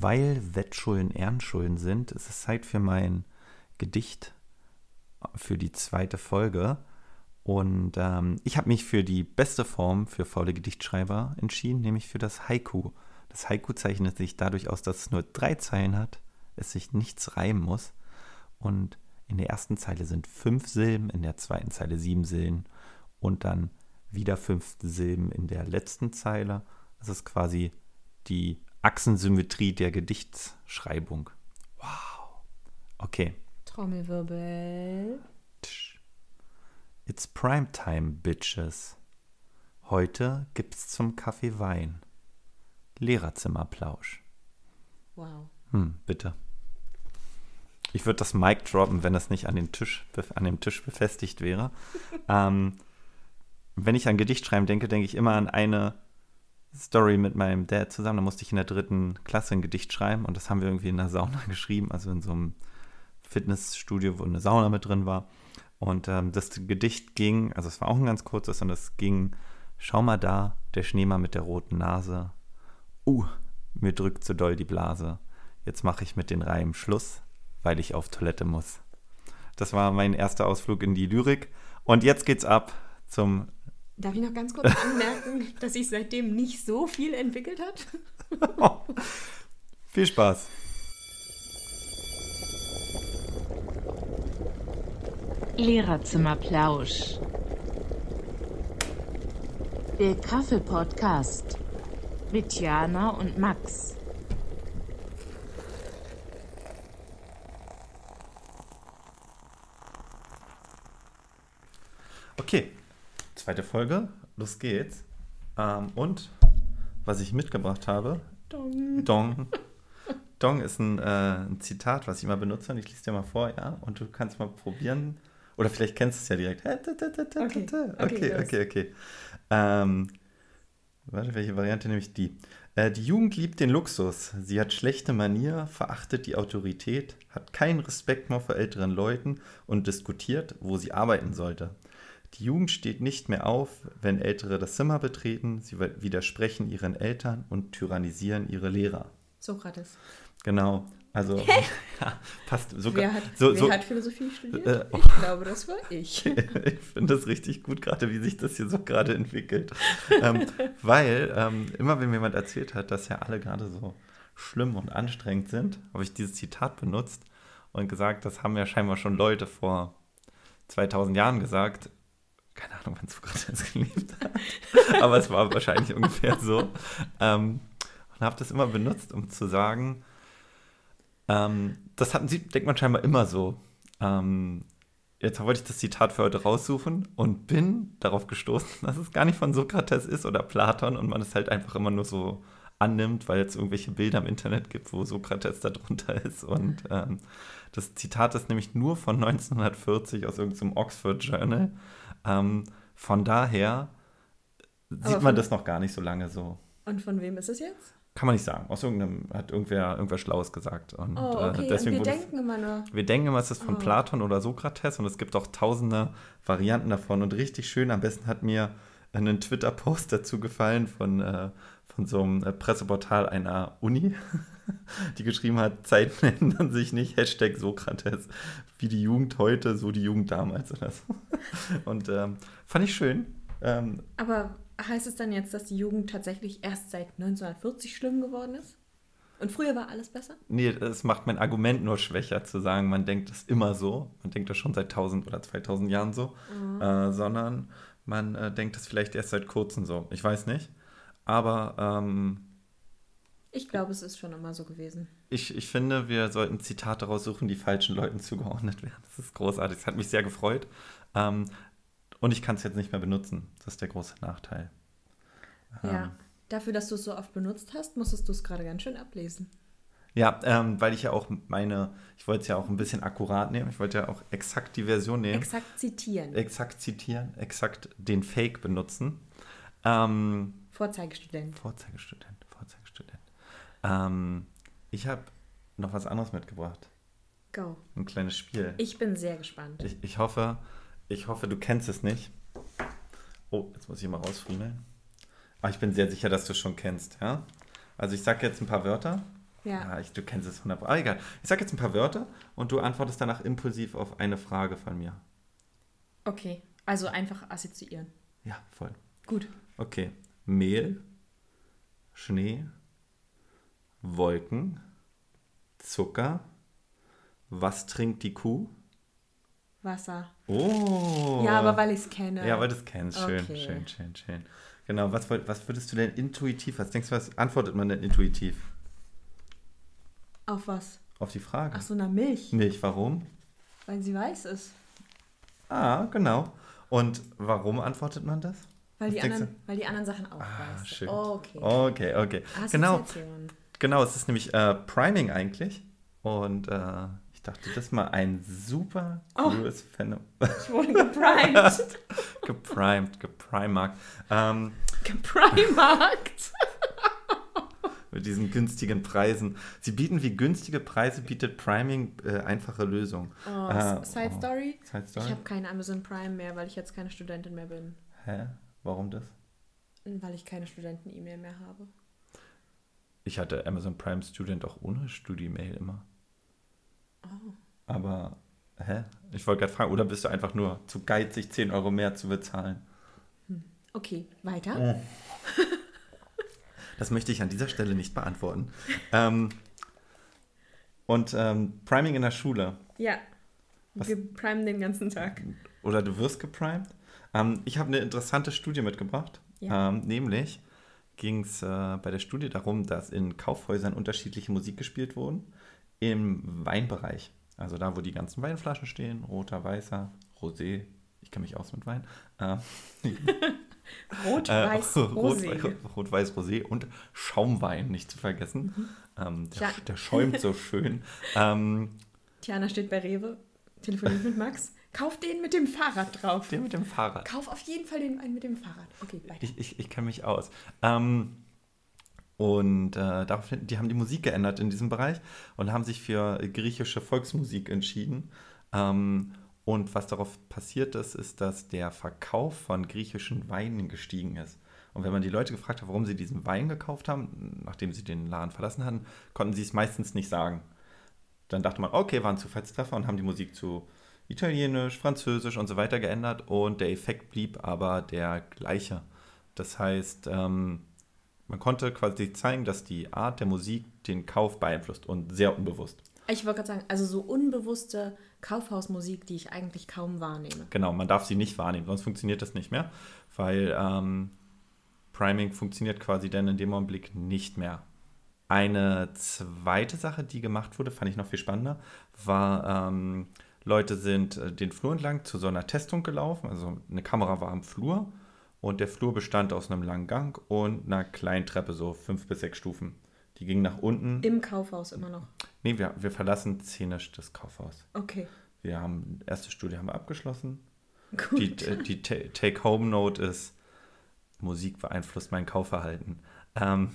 weil Wettschulden Ehrenschulden sind, ist es Zeit für mein Gedicht für die zweite Folge. Und ähm, ich habe mich für die beste Form für faule Gedichtschreiber entschieden, nämlich für das Haiku. Das Haiku zeichnet sich dadurch aus, dass es nur drei Zeilen hat, es sich nichts reimen muss. Und in der ersten Zeile sind fünf Silben, in der zweiten Zeile sieben Silben und dann wieder fünf Silben in der letzten Zeile. Das ist quasi die Achsensymmetrie der Gedichtsschreibung. Wow. Okay. Trommelwirbel. It's prime time, bitches. Heute gibt's zum Kaffee Wein. Lehrerzimmerplausch. Wow. Hm, bitte. Ich würde das Mic droppen, wenn das nicht an, den Tisch, an dem Tisch befestigt wäre. ähm, wenn ich an Gedichtschreiben denke, denke ich immer an eine Story mit meinem Dad zusammen. Da musste ich in der dritten Klasse ein Gedicht schreiben und das haben wir irgendwie in der Sauna geschrieben, also in so einem Fitnessstudio, wo eine Sauna mit drin war. Und ähm, das Gedicht ging, also es war auch ein ganz kurzes und es ging, schau mal da, der Schneemann mit der roten Nase. Uh, mir drückt zu doll die Blase. Jetzt mache ich mit den Reimen Schluss, weil ich auf Toilette muss. Das war mein erster Ausflug in die Lyrik. Und jetzt geht's ab zum. Darf ich noch ganz kurz anmerken, dass sich seitdem nicht so viel entwickelt hat? viel Spaß. Lehrerzimmerplausch. Der Kaffee-Podcast mit Jana und Max. Okay, zweite Folge, los geht's. Ähm, und was ich mitgebracht habe, Dong. Dong. Dong ist ein, äh, ein, Zitat, was ich immer benutze und ich lese dir mal vor, ja, und du kannst mal probieren. Oder vielleicht kennst du es ja direkt. Okay, okay, okay. okay. Ähm, warte, welche Variante nehme ich die? Äh, die Jugend liebt den Luxus. Sie hat schlechte Manier, verachtet die Autorität, hat keinen Respekt mehr vor älteren Leuten und diskutiert, wo sie arbeiten sollte. Die Jugend steht nicht mehr auf, wenn Ältere das Zimmer betreten. Sie widersprechen ihren Eltern und tyrannisieren ihre Lehrer. Sokrates. Genau. Also, ja, passt sogar. Wer hat, so, wer so, hat Philosophie studiert? Äh, ich glaube, das war ich. ich finde das richtig gut, gerade wie sich das hier so gerade entwickelt. ähm, weil ähm, immer, wenn mir jemand erzählt hat, dass ja alle gerade so schlimm und anstrengend sind, habe ich dieses Zitat benutzt und gesagt, das haben ja scheinbar schon Leute vor 2000 Jahren gesagt. Keine Ahnung, wann Sokrates gelebt hat. Aber es war wahrscheinlich ungefähr so. Ähm, und habe das immer benutzt, um zu sagen, ähm, das sie, denkt man scheinbar immer so. Ähm, jetzt wollte ich das Zitat für heute raussuchen und bin darauf gestoßen, dass es gar nicht von Sokrates ist oder Platon und man es halt einfach immer nur so annimmt, weil es irgendwelche Bilder im Internet gibt, wo Sokrates da drunter ist. Und ähm, das Zitat ist nämlich nur von 1940 aus irgendeinem Oxford Journal. Ähm, von daher sieht man das noch gar nicht so lange so. Und von wem ist es jetzt? Kann man nicht sagen. Aus irgendeinem hat irgendwer, irgendwer Schlaues gesagt. Und, oh, okay. äh, deswegen und wir denken immer nur. Wir denken immer, es ist von oh. Platon oder Sokrates und es gibt auch tausende Varianten davon. Und richtig schön, am besten hat mir ein Twitter-Post dazu gefallen von, äh, von so einem äh, Presseportal einer Uni, die geschrieben hat, Zeiten ändern sich nicht, Hashtag Sokrates, wie die Jugend heute, so die Jugend damals oder so. Und ähm, fand ich schön. Ähm, Aber heißt es dann jetzt, dass die Jugend tatsächlich erst seit 1940 schlimm geworden ist? Und früher war alles besser? Nee, es macht mein Argument nur schwächer zu sagen, man denkt das immer so, man denkt das schon seit 1000 oder 2000 Jahren so, mhm. äh, sondern man äh, denkt das vielleicht erst seit kurzem so. Ich weiß nicht, aber... Ähm, ich glaube, es ist schon immer so gewesen. Ich, ich finde, wir sollten Zitate raussuchen, die falschen Leuten zugeordnet werden. Das ist großartig, das hat mich sehr gefreut. Ähm, und ich kann es jetzt nicht mehr benutzen. Das ist der große Nachteil. Ja, ähm, dafür, dass du es so oft benutzt hast, musstest du es gerade ganz schön ablesen. Ja, ähm, weil ich ja auch meine, ich wollte es ja auch ein bisschen akkurat nehmen. Ich wollte ja auch exakt die Version nehmen. Exakt zitieren. Exakt zitieren, exakt den Fake benutzen. Ähm, Vorzeigestudent. Vorzeigestudent, Vorzeigestudent. Ähm, ich habe noch was anderes mitgebracht. Go. Ein kleines Spiel. Ich bin sehr gespannt. Ich, ich hoffe, ich hoffe, du kennst es nicht. Oh, jetzt muss ich mal rausfriemeln. Aber ich bin sehr sicher, dass du es schon kennst, ja? Also ich sage jetzt ein paar Wörter Ja. ich, du kennst es wunderbar. Aber egal. Ich sage jetzt ein paar Wörter und du antwortest danach impulsiv auf eine Frage von mir. Okay, also einfach assoziieren. Ja, voll. Gut. Okay. Mehl, Schnee, Wolken, Zucker. Was trinkt die Kuh? Wasser. Oh. Ja, aber weil ich es kenne. Ja, weil du es kennst. Schön, Okay. schön, schön, schön. Genau, was, was würdest du denn intuitiv, was denkst du, was antwortet man denn intuitiv Auf was? auf die Frage? Ach so, na Milch. Milch, warum? Weil sie weiß ist. Ah, genau. Und warum antwortet man das? Weil die, anderen, weil die anderen Sachen auch Ah, weiß. schön. Oh, okay. Okay, okay. Genau, Assoziation. genau, es ist nämlich äh, Priming eigentlich. Und äh, ich dachte, das ist mal ein super Oh. cooles Phänomen. Ich wurde geprimed. geprimed, geprimarkt. Ähm, Geprimarkt. mit diesen günstigen Preisen. Sie bieten wie günstige Preise, bietet Priming äh, einfache Lösungen. Oh, Äh, Side oh. Story. Side Ich Story? habe keinen Amazon Prime mehr, weil ich jetzt keine Studentin mehr bin. Hä? Warum das? Weil ich keine Studenten-E-Mail mehr habe. Ich hatte Amazon Prime Student auch ohne Studi-Mail immer. Oh. Aber, hä? Ich wollte gerade fragen, oder bist du einfach nur zu geizig, 10 Euro mehr zu bezahlen? Okay, weiter. Oh. Das möchte ich an dieser Stelle nicht beantworten. ähm, und ähm, Priming in der Schule. Ja. Was- Wir primen den ganzen Tag. Oder du wirst geprimed. Ähm, ich habe eine interessante Studie mitgebracht. Ja. Ähm, nämlich ging es äh, bei der Studie darum, dass in Kaufhäusern unterschiedliche Musik gespielt wurden. Im Weinbereich. Also da, wo die ganzen Weinflaschen stehen. Roter, weißer, Rosé. Ich kenne mich aus mit Wein. Ähm, Rot, Äh, weiß, Rot, rosé. Rot-Weiß Rosé und Schaumwein nicht zu vergessen. Mhm. Ähm, der, Ja. der schäumt so schön. ähm, Tiana steht bei Rewe, telefoniert mit Max. Kauf den mit dem Fahrrad drauf. der mit dem Fahrrad. Kauf auf jeden Fall den einen mit dem Fahrrad. Okay, weiter. Ich, ich, ich kenne mich aus. Ähm, und äh, daraufhin, die haben die Musik geändert in diesem Bereich und haben sich für griechische Volksmusik entschieden. Ähm, und was darauf passiert ist, ist, dass der Verkauf von griechischen Weinen gestiegen ist. Und wenn man die Leute gefragt hat, warum sie diesen Wein gekauft haben, nachdem sie den Laden verlassen hatten, konnten sie es meistens nicht sagen. Dann dachte man, okay, war ein Zufallstreffer und haben die Musik zu Italienisch, Französisch und so weiter geändert und der Effekt blieb aber der gleiche. Das heißt, ähm, man konnte quasi zeigen, dass die Art der Musik den Kauf beeinflusst und sehr unbewusst. Ich wollte gerade sagen, also so unbewusste Kaufhausmusik, die ich eigentlich kaum wahrnehme. Genau, man darf sie nicht wahrnehmen, sonst funktioniert das nicht mehr, weil ähm, Priming funktioniert quasi dann in dem Augenblick nicht mehr. Eine zweite Sache, die gemacht wurde, fand ich noch viel spannender, war, ähm, Leute sind äh, den Flur entlang zu so einer Testung gelaufen. Also eine Kamera war am Flur und der Flur bestand aus einem langen Gang und einer kleinen Treppe, so fünf bis sechs Stufen. Die ging nach unten. Im Kaufhaus immer noch. Nee, wir, wir verlassen szenisch das Kaufhaus. Okay, Wir haben, erste Studie haben wir abgeschlossen. gut. Die, äh, die Ta- Take-Home-Note ist, Musik beeinflusst mein Kaufverhalten. Ähm,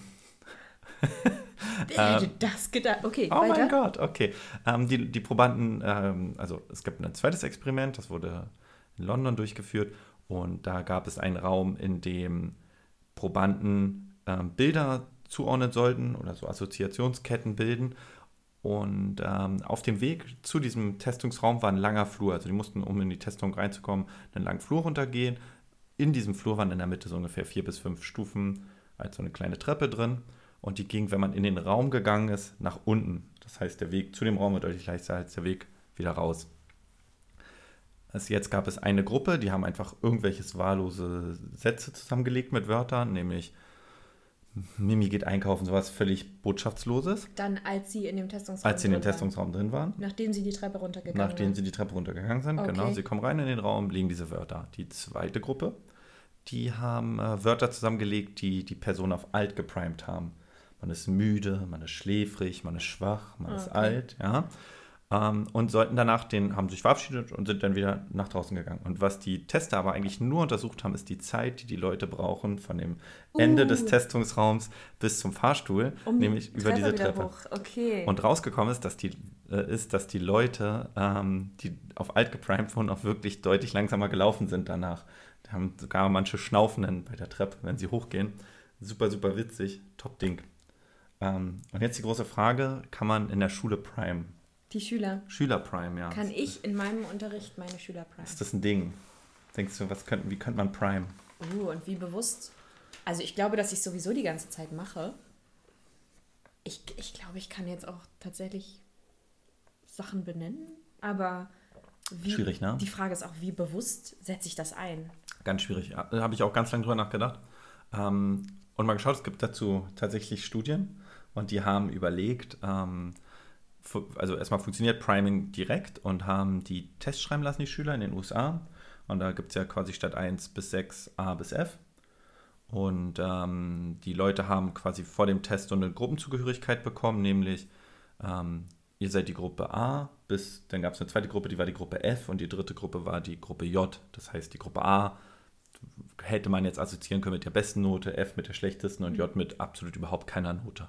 Wer hätte das gedacht? Okay, oh weiter. mein Gott, okay. Ähm, die, die Probanden, ähm, also es gibt ein zweites Experiment, das wurde in London durchgeführt und da gab es einen Raum, in dem Probanden ähm, Bilder zuordnen sollten oder so Assoziationsketten bilden. Und ähm, auf dem Weg zu diesem Testungsraum war ein langer Flur. Also die mussten, um in die Testung reinzukommen, einen langen Flur runtergehen. In diesem Flur waren in der Mitte so ungefähr vier bis fünf Stufen, als so eine kleine Treppe drin. Und die ging, wenn man in den Raum gegangen ist, nach unten. Das heißt, der Weg zu dem Raum war deutlich leichter als der Weg wieder raus. Also jetzt gab es eine Gruppe, die haben einfach irgendwelches wahllose Sätze zusammengelegt mit Wörtern, nämlich Mimi geht einkaufen, sowas völlig Botschaftsloses, Dann, als sie in dem Testungsraum als sie in dem drin waren. Testungsraum drin waren. Nachdem sie die Treppe runtergegangen Nachdem waren. sie die Treppe runtergegangen sind, Okay. genau, sie kommen rein in den Raum, legen diese Wörter. Die zweite Gruppe, die haben äh, Wörter zusammengelegt, die die Person auf alt geprimed haben. Man ist müde, man ist schläfrig, man ist schwach, man ist Okay. alt, ja. Ähm, und sollten danach den, haben sich verabschiedet und sind dann wieder nach draußen gegangen. Und was die Tester aber eigentlich nur untersucht haben, ist die Zeit, die die Leute brauchen von dem Ende Uh. des Testungsraums bis zum Fahrstuhl, um die nämlich über diese Treppe. Okay. Und rausgekommen ist, dass die, äh, ist, dass die Leute, ähm, die auf alt geprimed wurden, auch wirklich deutlich langsamer gelaufen sind danach. Da haben sogar manche Schnaufenden bei der Treppe, wenn sie hochgehen. Super, super witzig. Top-Ding. Ähm, und jetzt die große Frage, kann man in der Schule Prime? Die Schüler. Schüler Prime, ja. Kann ich in meinem Unterricht meine Schüler prime? Ist das ein Ding? Denkst du, was könnten, wie könnte man Prime? Uh, und wie bewusst? Also ich glaube, dass ich sowieso die ganze Zeit mache. Ich, ich glaube, ich kann jetzt auch tatsächlich Sachen benennen, aber wie, Schwierig, ne? Die Frage ist auch, wie bewusst setze ich das ein? Ganz schwierig. Da habe ich auch ganz lange drüber nachgedacht. Ähm, und mal geschaut, es gibt dazu tatsächlich Studien und die haben überlegt, ähm, also erstmal funktioniert Priming direkt und haben die Tests schreiben lassen, die Schüler in den USA. Und da gibt es ja quasi statt 1 bis 6 A bis F. Und ähm, die Leute haben quasi vor dem Test so eine Gruppenzugehörigkeit bekommen, nämlich ähm, ihr seid die Gruppe A, bis dann gab es eine zweite Gruppe, die war die Gruppe F und die dritte Gruppe war die Gruppe J. Das heißt, die Gruppe A hätte man jetzt assoziieren können mit der besten Note, F mit der schlechtesten und J mit absolut überhaupt keiner Note.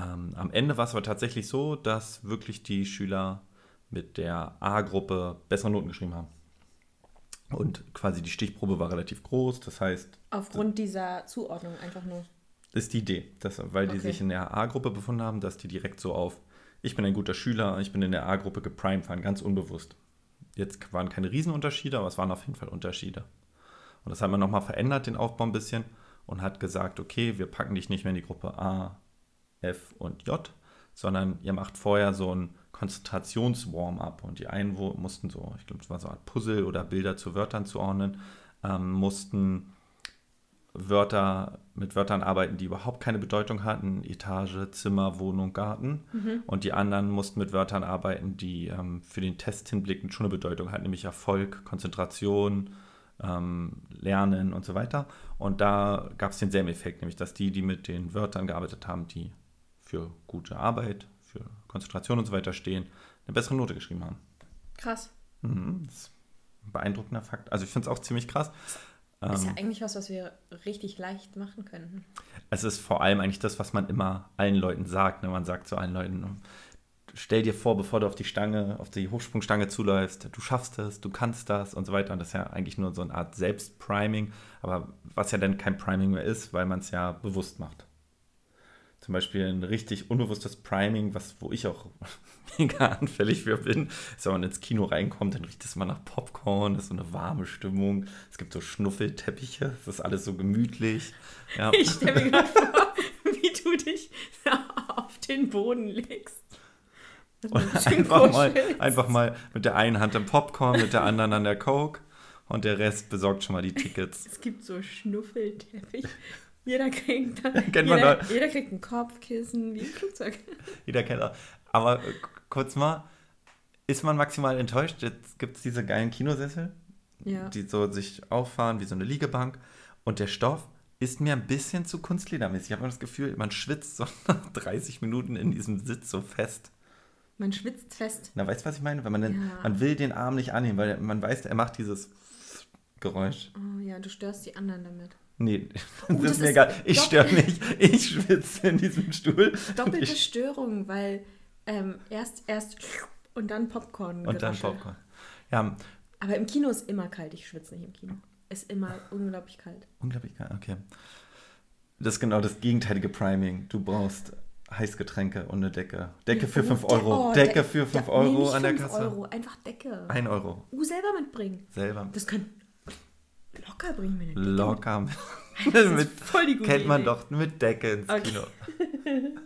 Ähm, am Ende war es aber tatsächlich so, dass wirklich die Schüler mit der A-Gruppe bessere Noten geschrieben haben. Und quasi die Stichprobe war relativ groß, das heißt, Aufgrund dieser Zuordnung einfach nur. ist die Idee, dass, weil die Okay. sich in der A-Gruppe befunden haben, dass die direkt so auf, ich bin ein guter Schüler, ich bin in der A-Gruppe geprimed waren, ganz unbewusst. Jetzt waren keine Riesenunterschiede, aber es waren auf jeden Fall Unterschiede. Und das hat man nochmal verändert, den Aufbau ein bisschen, und hat gesagt, okay, wir packen dich nicht mehr in die Gruppe A, F und J, sondern ihr macht vorher so ein Konzentrations-Warm-up. Und die einen mussten so, ich glaube, es war so eine Art Puzzle oder Bilder zu Wörtern zuordnen, ähm, mussten Wörter mit Wörtern arbeiten, die überhaupt keine Bedeutung hatten. Etage, Zimmer, Wohnung, Garten. Und die anderen mussten mit Wörtern arbeiten, die ähm, für den Test hinblickend schon eine Bedeutung hatten, nämlich Erfolg, Konzentration, ähm, Lernen und so weiter. Und da gab es denselben Effekt, nämlich dass die, die mit den Wörtern gearbeitet haben, die für gute Arbeit, für Konzentration und so weiter stehen, eine bessere Note geschrieben haben. Krass. Mhm, das ist ein beeindruckender Fakt. Also ich finde es auch ziemlich krass. ist ja Ähm, eigentlich was, was wir richtig leicht machen könnten. es ist vor allem eigentlich das, was man immer allen Leuten sagt. Ne? Man sagt zu allen Leuten, stell dir vor, bevor du auf die Stange, auf die Hochsprungstange zuläufst, du schaffst es, du kannst das und so weiter. Und das ist ja eigentlich nur so eine Art Selbstpriming, aber was ja dann kein Priming mehr ist, weil man es ja bewusst macht. Zum Beispiel ein richtig unbewusstes Priming, was, wo ich auch mega anfällig für bin, ist, wenn man ins Kino reinkommt, dann riecht es mal nach Popcorn, das ist so eine warme Stimmung. Es gibt so Schnuffelteppiche, es ist alles so gemütlich. Ja. Ich stelle mir gerade vor, wie du dich auf den Boden legst. Und einfach mal, einfach mal mit der einen Hand am Popcorn, mit der anderen an der Coke und der Rest besorgt schon mal die Tickets. Es gibt so Schnuffelteppich. Jeder kriegt, da, jeder, jeder kriegt ein Kopfkissen wie im Flugzeug. Jeder kennt auch. Aber äh, kurz mal, ist man maximal enttäuscht? Jetzt gibt es diese geilen Kinosessel, Ja. die so sich auffahren wie so eine Liegebank und der Stoff ist mir ein bisschen zu kunstledermäßig. Ich habe immer das Gefühl, man schwitzt so nach 30 Minuten in diesem Sitz so fest. Man schwitzt fest. Na, weißt du, was ich meine? Wenn man, den, Ja. man will den Arm nicht annehmen, weil man weiß, er macht dieses Geräusch. Oh ja, du störst die anderen damit. Nee, Oh, das, ist mir ist egal. Ich störe mich. Ich schwitze in diesem Stuhl. Doppelte Störung, weil ähm, erst, erst und dann Popcorn. und dann Popcorn. Ja, Aber im Kino ist immer kalt. Ich schwitze nicht im Kino. Ist immer unglaublich kalt. unglaublich geil. Okay. Das ist genau das gegenteilige Priming. Du brauchst Heißgetränke und eine Decke. Decke für 5 Oh, Euro. oh, Decke De- für 5 Ja, Euro nee, nicht an der 5 Kasse. Euro, einfach Decke. 1 Euro. Uh, selber mitbringen. Selber. Das können locker bringen wir eine Decke. Locker. Mit, voll die gute kennt man Idee. doch mit Decke ins Okay. Kino.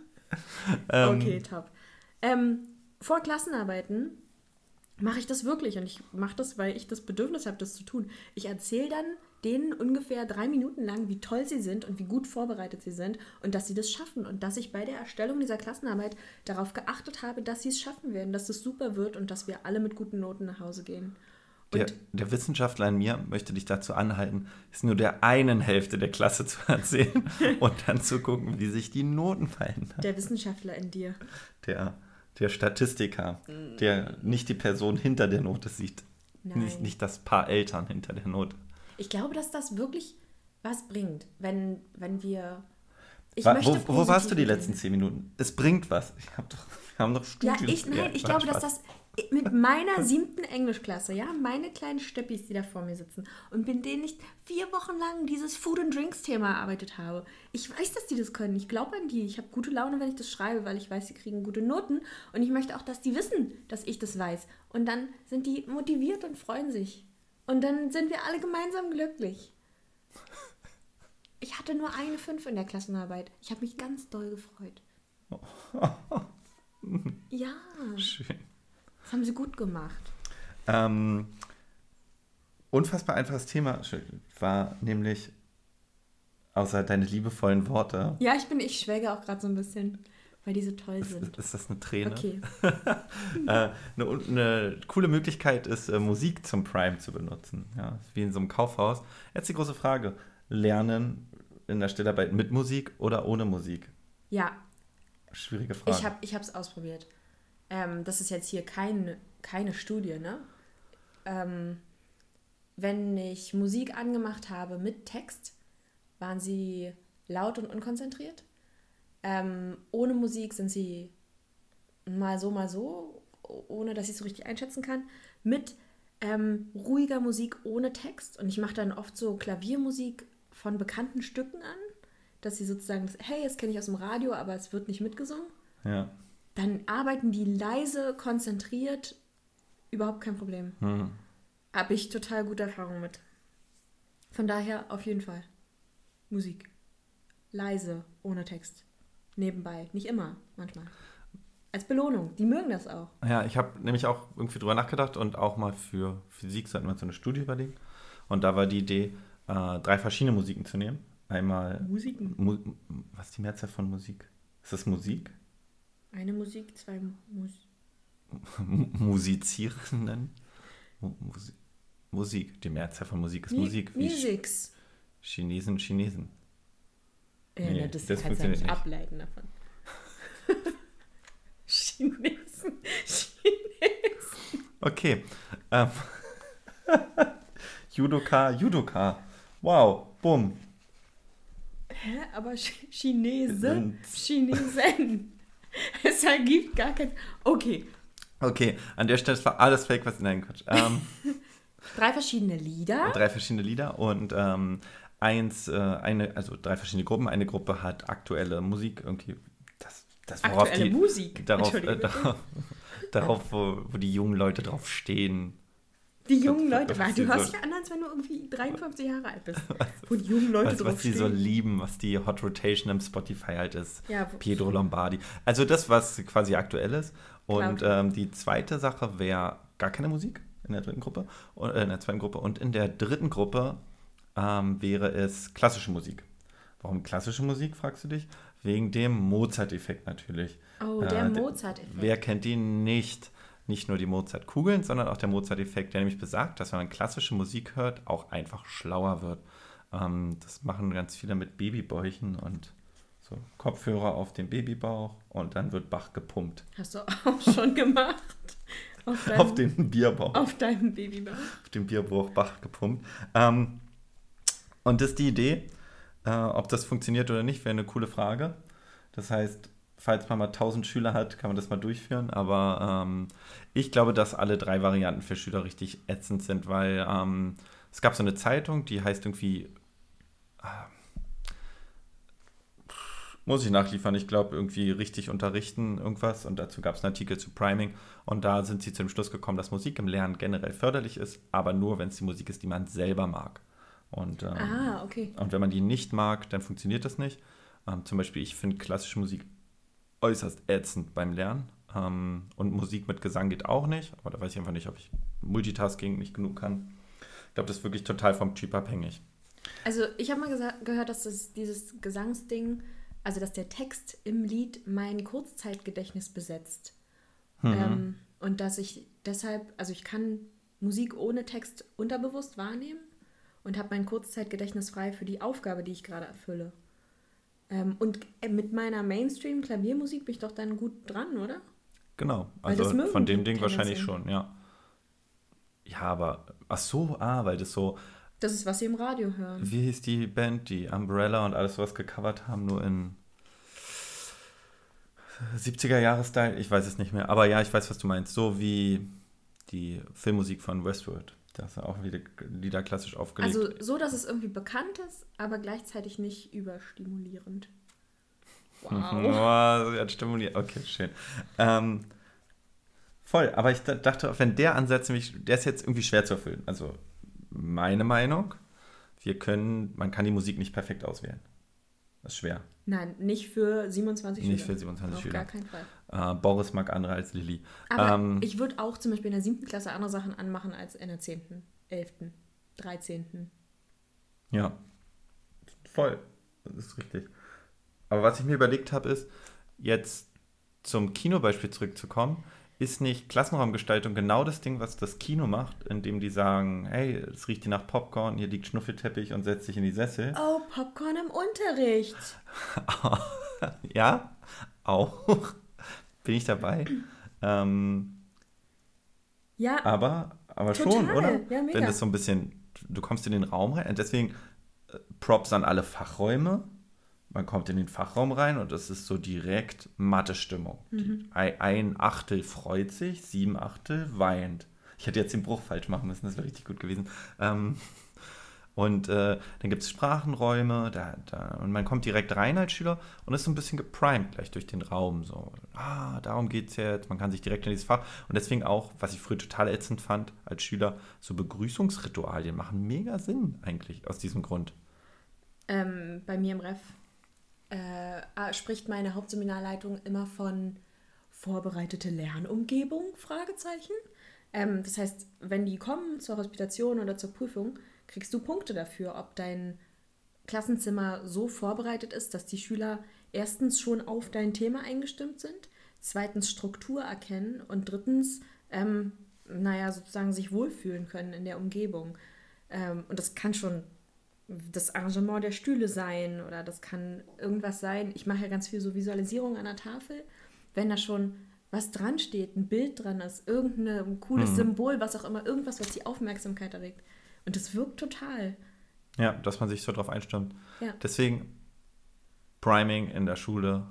ähm, Okay, top. Ähm, vor Klassenarbeiten mache ich das wirklich und ich mache das, weil ich das Bedürfnis habe, das zu tun. Ich erzähle dann denen ungefähr drei Minuten lang, wie toll sie sind und wie gut vorbereitet sie sind und dass sie das schaffen und dass ich bei der Erstellung dieser Klassenarbeit darauf geachtet habe, dass sie es schaffen werden, dass es super wird und dass wir alle mit guten Noten nach Hause gehen. Der, der Wissenschaftler in mir möchte dich dazu anhalten, es nur der einen Hälfte der Klasse zu erzählen und dann zu gucken, wie sich die Noten verändern. der Wissenschaftler in dir. Der, der Statistiker, der nicht die Person hinter der Note sieht. Nein. Nicht, nicht das Paar Eltern hinter der Note. Ich glaube, dass das wirklich was bringt, wenn, wenn wir. Ich Wa- möchte wo, wo warst du die letzten zehn Minuten? Es bringt was. Ich hab doch, wir haben doch Ja, Studien. ich, nein, ich glaube, dass das mit meiner siebten Englischklasse, ja, meine kleinen Stöppis, die da vor mir sitzen und mit denen ich vier Wochen lang dieses Food and Drinks Thema erarbeitet habe. Ich weiß, dass die das können. Ich glaube an die. Ich habe gute Laune, wenn ich das schreibe, weil ich weiß, sie kriegen gute Noten und ich möchte auch, dass die wissen, dass ich das weiß. Und dann sind die motiviert und freuen sich. Und dann sind wir alle gemeinsam glücklich. Ich hatte nur eine 5 in der Klassenarbeit. Ich habe mich ganz doll gefreut. Ja, Schön. Das haben sie gut gemacht. Ähm, unfassbar einfaches Thema war nämlich, außer deine liebevollen Worte, Ja, ich bin, ich schwelge auch gerade so ein bisschen, weil die so toll sind. ist das eine Träne? Okay. äh, eine, eine coole Möglichkeit ist, äh, Musik zum Prime zu benutzen. Ja, wie in so einem Kaufhaus. Jetzt die große Frage: Lernen in der Stillarbeit mit Musik oder ohne Musik? Ja, Schwierige Frage. ich habe ich es ausprobiert. Ähm, das ist jetzt hier kein, keine Studie, ne? Ähm, wenn ich Musik angemacht habe mit Text, waren sie laut und unkonzentriert. Ähm, ohne Musik sind sie mal so, mal so, ohne dass ich es so richtig einschätzen kann. Mit ähm, ruhiger Musik ohne Text. Und ich mache dann oft so Klaviermusik von bekannten Stücken an, dass sie sozusagen, hey, das kenne ich aus dem Radio, aber es wird nicht mitgesungen. ja. Dann arbeiten die leise, konzentriert, überhaupt kein Problem. Hm. Habe ich total gute Erfahrungen mit. Von daher auf jeden Fall. Musik. Leise, ohne Text. Nebenbei. Nicht immer, manchmal. Als Belohnung. Die mögen das auch. Ja, ich habe nämlich auch irgendwie drüber nachgedacht und auch mal für Physik sollten wir so eine Studie überlegen. Und da war die Idee, äh, drei verschiedene Musiken zu nehmen. Einmal, Musiken. Mu was ist die Mehrzahl von Musik? Ist das Musik? Eine Musik, zwei Mus Musizierenden? Mu Musi Musik. Die Mehrzahl von Musik ist Mi- Musik. Ch- Musics. Chinesen, Chinesen. Ja, Nee, ne, das, das kannst du ja nicht nicht. ableiten davon. Chinesen. Chinesen. Okay. Ähm. Judoka, Judoka. Wow, bumm. Hä? Aber Ch- Chinesen. Sind- Chinesen. Es ergibt gar kein. Okay. Okay, an der Stelle war alles fake, was nein, Quatsch. Ähm, Drei verschiedene Lieder. drei verschiedene Lieder und ähm, eins, äh, eine, also drei verschiedene Gruppen. Eine Gruppe hat aktuelle Musik, irgendwie das, das worauf Aktuelle die, Musik. darauf, äh, darauf, darauf wo, wo die jungen Leute drauf stehen. Die jungen Leute, was weil du hörst so- ja an, als wenn du irgendwie 53 Jahre alt bist. Wo die jungen Leute Was, drauf was die so lieben, was die Hot Rotation im Spotify halt ist. Ja, Pietro Lombardi. Also das, was quasi aktuell ist. Und ähm, die zweite Sache wäre gar keine Musik in der dritten Gruppe, und- äh, in der zweiten Gruppe. Und in der dritten Gruppe ähm, wäre es klassische Musik. Warum klassische Musik, fragst du dich? Wegen dem Mozart-Effekt natürlich. Oh, der Äh, Mozart-Effekt. Wer kennt ihn nicht? Nicht nur die Mozart-Kugeln, sondern auch der Mozart-Effekt, der nämlich besagt, dass wenn man klassische Musik hört, auch einfach schlauer wird. Ähm, das machen ganz viele mit Babybäuchen und so Kopfhörer auf den Babybauch und dann wird Bach gepumpt. Hast du auch schon gemacht? Auf deinem, Auf den Bierbauch. auf deinem Babybauch. auf dem Bierbauch Bach gepumpt. Ähm, und das ist die Idee. Äh, ob das funktioniert oder nicht, wäre eine coole Frage. Das heißt, falls man mal 1000 Schüler hat, kann man das mal durchführen. Aber ähm, ich glaube, dass alle drei Varianten für Schüler richtig ätzend sind, weil ähm, es gab so eine Zeitung, die heißt irgendwie. ah, muss ich nachliefern, ich glaube, irgendwie richtig unterrichten, irgendwas. Und dazu gab es einen Artikel zu Priming. Und da sind sie zu dem Schluss gekommen, dass Musik im Lernen generell förderlich ist, aber nur, wenn es die Musik ist, die man selber mag. Und, ähm, Ah, okay. und wenn man die nicht mag, dann funktioniert das nicht. Ähm, zum Beispiel, ich finde klassische Musik äußerst ätzend beim Lernen. Ähm, und Musik mit Gesang geht auch nicht. Aber da weiß ich einfach nicht, ob ich Multitasking nicht genug kann. Ich glaube, das ist wirklich total vom Typ abhängig. Also ich habe mal gehört, dass das, dieses Gesangsding, also dass der Text im Lied mein Kurzzeitgedächtnis besetzt. Ähm, und dass ich deshalb, also ich kann Musik ohne Text unterbewusst wahrnehmen und habe mein Kurzzeitgedächtnis frei für die Aufgabe, die ich gerade erfülle. Ähm, und äh, mit meiner Mainstream-Klaviermusik bin ich doch dann gut dran, oder? Genau, also von dem Ding wahrscheinlich schon, ja. Ja, aber, ach so, ah, weil das so, Das ist, was sie im Radio hören. wie hieß die Band, die Umbrella und alles sowas gecovert haben, nur in 70er-Jahre-Style, ich weiß es nicht mehr. Aber ja, ich weiß, was du meinst. So wie die Filmmusik von Westworld. Da ist auch wieder Lieder klassisch aufgelegt. Also so, dass es irgendwie bekannt ist, aber gleichzeitig nicht überstimulierend. Wow. oh, sie hat stimuliert. Okay, schön. Ähm, voll, aber ich dachte, wenn der Ansatz nämlich, der ist jetzt irgendwie schwer zu erfüllen. Also meine Meinung, wir können, man kann die Musik nicht perfekt auswählen. Das ist schwer. Nein, nicht für 27 Nicht für 27 Auf Schüler. gar keinen Fall. Äh, Boris mag andere als Lilly. Aber Ähm, ich würde auch zum Beispiel in der siebten Klasse andere Sachen anmachen als in der zehnten, elften, dreizehnten. Ja, voll. Das ist richtig. Aber was ich mir überlegt habe, ist, jetzt zum Kinobeispiel zurückzukommen, ist nicht Klassenraumgestaltung genau das Ding, was das Kino macht, indem die sagen, hey, es riecht hier nach Popcorn, hier liegt Schnuffelteppich und setz dich in die Sessel. Oh, Popcorn im Unterricht. ja, auch. Bin ich dabei. ähm, Ja, aber aber Total, schon, oder? ja, mega. Wenn das so ein bisschen, du kommst in den Raum rein, deswegen äh, Props an alle Fachräume. Man kommt in den Fachraum rein und es ist so direkt Mathe-Stimmung. Mhm. Ein Achtel freut sich, sieben Achtel weint. Ich hätte jetzt den Bruch falsch machen müssen, das wäre richtig gut gewesen. Ähm, und äh, dann gibt es Sprachenräume, da, da, und man kommt direkt rein als Schüler und ist so ein bisschen geprimed gleich durch den Raum. So, ah, darum geht es jetzt, man kann sich direkt in dieses Fach. Und deswegen auch, was ich früher total ätzend fand als Schüler, so Begrüßungsritualien machen mega Sinn eigentlich aus diesem Grund. ähm, bei mir im Ref äh, ah, spricht meine Hauptseminarleitung immer von vorbereitete Lernumgebung, Fragezeichen. Ähm, das heißt, wenn die kommen zur Hospitation oder zur Prüfung, kriegst du Punkte dafür, ob dein Klassenzimmer so vorbereitet ist, dass die Schüler erstens schon auf dein Thema eingestimmt sind, zweitens Struktur erkennen und drittens, ähm, naja, sozusagen sich wohlfühlen können in der Umgebung. Ähm, und das kann schon das Arrangement der Stühle sein oder das kann irgendwas sein. Ich mache ja ganz viel so Visualisierung an der Tafel. Wenn da schon was dran steht, ein Bild dran ist, irgendein cooles Symbol, was auch immer, irgendwas, was die Aufmerksamkeit erregt. Und das wirkt total. Ja, dass man sich so drauf einstimmt. Ja. Deswegen Priming in der Schule,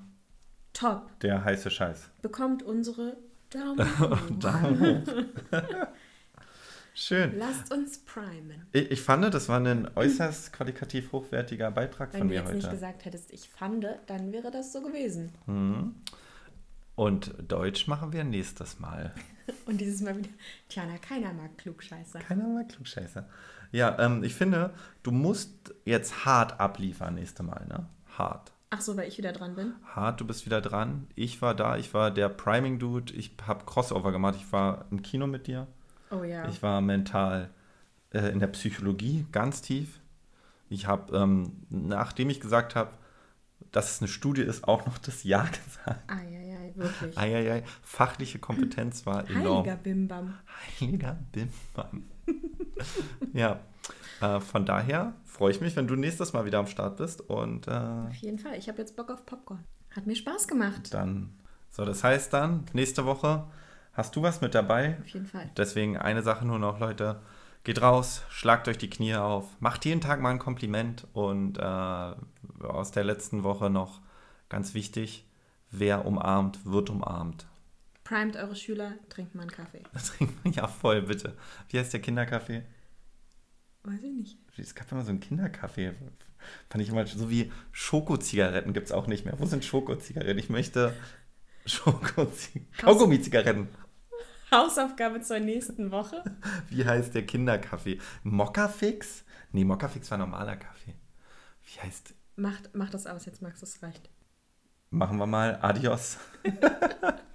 Top. der heiße Scheiß. Bekommt unsere Daumen hoch. Daumen hoch. Schön. Lasst uns primen. Ich, ich fand, das war ein äußerst qualitativ hochwertiger Beitrag Wenn von du mir jetzt heute. nicht gesagt hättest, ich fand, dann wäre das so gewesen. Und Deutsch machen wir nächstes Mal. Und dieses Mal wieder, Tiana, keiner mag Klugscheißer. Keiner mal Klugscheißer. Ja, ähm, ich finde, du musst jetzt hart abliefern nächste Mal, ne? Hart. Ach so, weil ich wieder dran bin. Hart, du bist wieder dran. Ich war da, ich war der Priming-Dude. Ich habe Crossover gemacht. Ich war im Kino mit dir. Oh ja. Ich war mental äh, in der Psychologie ganz tief. Ich habe, ähm, nachdem ich gesagt habe, dass es eine Studie ist, auch noch das Ja gesagt. Eieiei, wirklich. Eieiei, fachliche Kompetenz war enorm. Heiliger Bimbam. Heiliger Bimbam. ja, äh, von daher freue ich mich, wenn du nächstes Mal wieder am Start bist und äh, Auf jeden Fall. Ich habe jetzt Bock auf Popcorn. Hat mir Spaß gemacht. dann, so das heißt dann, nächste Woche hast du was mit dabei. Auf jeden Fall. Deswegen eine Sache nur noch, Leute. Geht raus, schlagt euch die Knie auf, macht jeden Tag mal ein Kompliment und äh, aus der letzten Woche noch ganz wichtig, wer umarmt, wird umarmt. Primet eure Schüler, trinkt mal einen Kaffee. ja, voll, bitte. Wie heißt der Kinderkaffee? Weiß ich nicht. Es gab immer so einen Kinderkaffee. Fand ich immer so wie Schokozigaretten gibt es auch nicht mehr. Wo sind Schokozigaretten? Ich möchte Schokozigaretten. Kaugummi-Zigaretten. Hausaufgabe zur nächsten Woche. Wie heißt der Kinderkaffee? Mokkafix? Nee, Mokkafix war normaler Kaffee. Wie heißt. Macht, macht das aus jetzt, Max, das reicht. Machen wir mal. Adios.